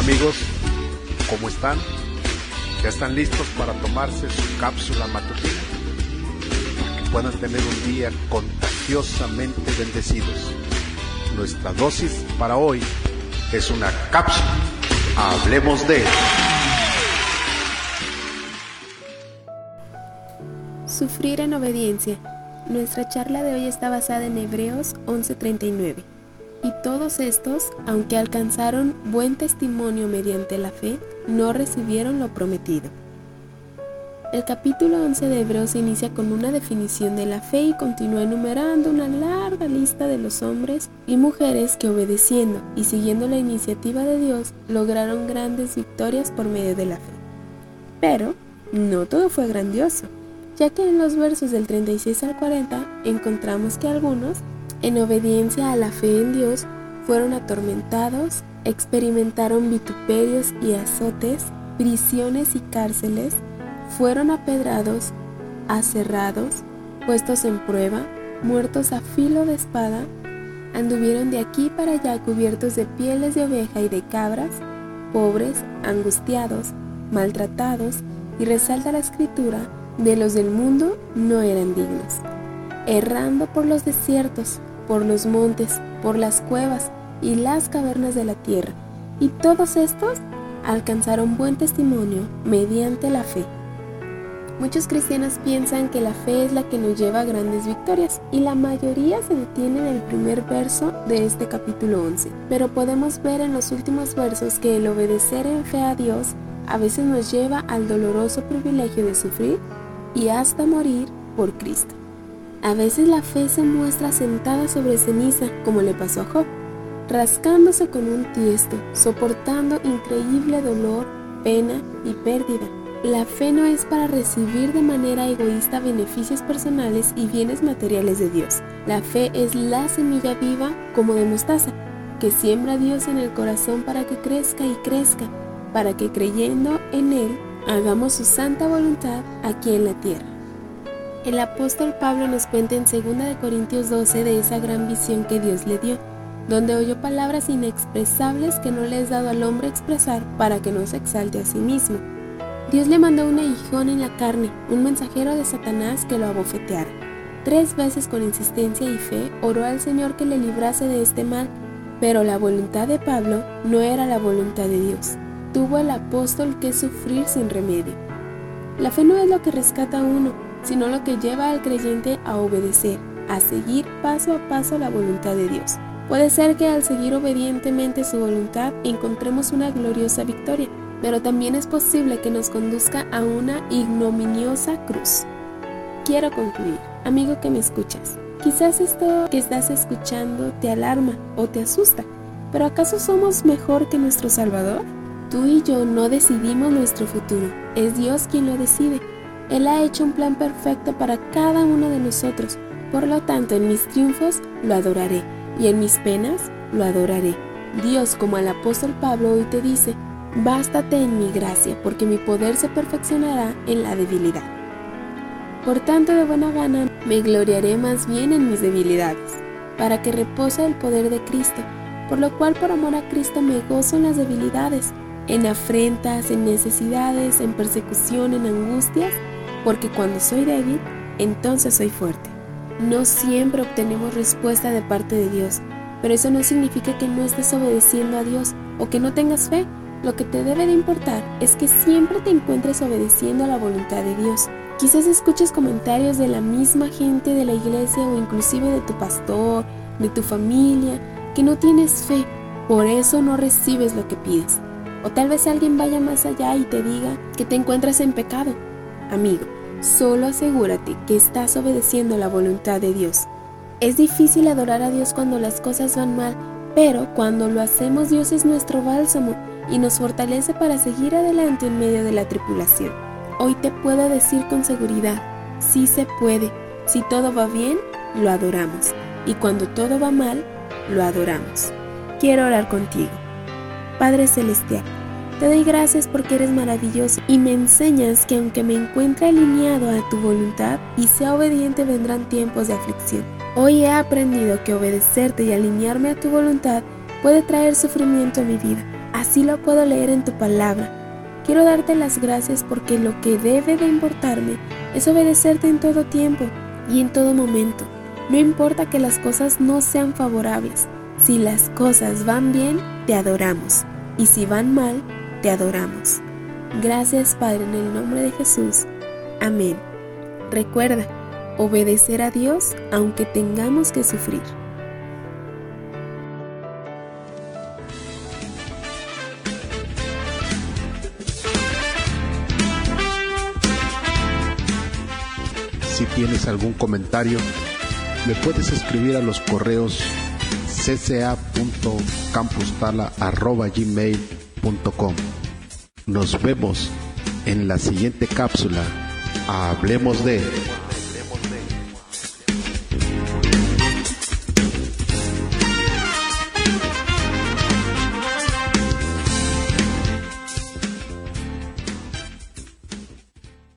amigos, ¿cómo están? ¿Ya están listos para tomarse su cápsula matutina? Para que puedan tener un día contagiosamente bendecidos. Nuestra dosis para hoy es una cápsula. Hablemos de... Sufrir en obediencia. Nuestra charla de hoy está basada en Hebreos 11:39. Y todos estos, aunque alcanzaron buen testimonio mediante la fe, no recibieron lo prometido. El capítulo 11 de Hebreos inicia con una definición de la fe y continúa enumerando una larga lista de los hombres y mujeres que obedeciendo y siguiendo la iniciativa de Dios lograron grandes victorias por medio de la fe. Pero no todo fue grandioso, ya que en los versos del 36 al 40 encontramos que algunos en obediencia a la fe en Dios, fueron atormentados, experimentaron vituperios y azotes, prisiones y cárceles, fueron apedrados, aserrados, puestos en prueba, muertos a filo de espada, anduvieron de aquí para allá cubiertos de pieles de oveja y de cabras, pobres, angustiados, maltratados, y resalta la escritura, de los del mundo no eran dignos, errando por los desiertos, por los montes, por las cuevas y las cavernas de la tierra, y todos estos alcanzaron buen testimonio mediante la fe. Muchos cristianos piensan que la fe es la que nos lleva a grandes victorias y la mayoría se detiene en el primer verso de este capítulo 11. Pero podemos ver en los últimos versos que el obedecer en fe a Dios a veces nos lleva al doloroso privilegio de sufrir y hasta morir por Cristo. A veces la fe se muestra sentada sobre ceniza, como le pasó a Job, rascándose con un tiesto, soportando increíble dolor, pena y pérdida. La fe no es para recibir de manera egoísta beneficios personales y bienes materiales de Dios. La fe es la semilla viva como de mostaza, que siembra Dios en el corazón para que crezca y crezca, para que creyendo en Él hagamos su santa voluntad aquí en la tierra. El apóstol Pablo nos cuenta en 2 Corintios 12 de esa gran visión que Dios le dio, donde oyó palabras inexpresables que no le es dado al hombre expresar para que no se exalte a sí mismo. Dios le mandó un aguijón en la carne, un mensajero de Satanás que lo abofeteara. Tres veces con insistencia y fe oró al Señor que le librase de este mal, pero la voluntad de Pablo no era la voluntad de Dios. Tuvo el apóstol que sufrir sin remedio. La fe no es lo que rescata a uno, sino lo que lleva al creyente a obedecer, a seguir paso a paso la voluntad de Dios. Puede ser que al seguir obedientemente su voluntad encontremos una gloriosa victoria, pero también es posible que nos conduzca a una ignominiosa cruz. Quiero concluir, amigo que me escuchas. Quizás esto que estás escuchando te alarma o te asusta, pero ¿acaso somos mejor que nuestro Salvador? Tú y yo no decidimos nuestro futuro, es Dios quien lo decide. Él ha hecho un plan perfecto para cada uno de nosotros. Por lo tanto, en mis triunfos lo adoraré y en mis penas lo adoraré. Dios, como al apóstol Pablo hoy te dice, bástate en mi gracia, porque mi poder se perfeccionará en la debilidad. Por tanto, de buena gana me gloriaré más bien en mis debilidades, para que repose el poder de Cristo, por lo cual por amor a Cristo me gozo en las debilidades, en afrentas, en necesidades, en persecución, en angustias, porque cuando soy débil, entonces soy fuerte. No siempre obtenemos respuesta de parte de Dios, pero eso no significa que no estés obedeciendo a Dios o que no tengas fe. Lo que te debe de importar es que siempre te encuentres obedeciendo a la voluntad de Dios. Quizás escuches comentarios de la misma gente de la iglesia o inclusive de tu pastor, de tu familia, que no tienes fe, por eso no recibes lo que pides. O tal vez alguien vaya más allá y te diga que te encuentras en pecado Amigo, solo asegúrate que estás obedeciendo la voluntad de Dios. Es difícil adorar a Dios cuando las cosas van mal, pero cuando lo hacemos Dios es nuestro bálsamo y nos fortalece para seguir adelante en medio de la tripulación. Hoy te puedo decir con seguridad, sí se puede. Si todo va bien, lo adoramos. Y cuando todo va mal, lo adoramos. Quiero orar contigo. Padre Celestial, te doy gracias porque eres maravilloso y me enseñas que aunque me encuentre alineado a tu voluntad y sea obediente vendrán tiempos de aflicción. Hoy he aprendido que obedecerte y alinearme a tu voluntad puede traer sufrimiento a mi vida. Así lo puedo leer en tu palabra. Quiero darte las gracias porque lo que debe de importarme es obedecerte en todo tiempo y en todo momento. No importa que las cosas no sean favorables. Si las cosas van bien, te adoramos. Y si van mal, te adoramos. Gracias Padre en el nombre de Jesús. Amén. Recuerda, obedecer a Dios aunque tengamos que sufrir. Si tienes algún comentario, me puedes escribir a los correos cca.campustala.gmail.com Nos vemos en la siguiente cápsula. Hablemos de...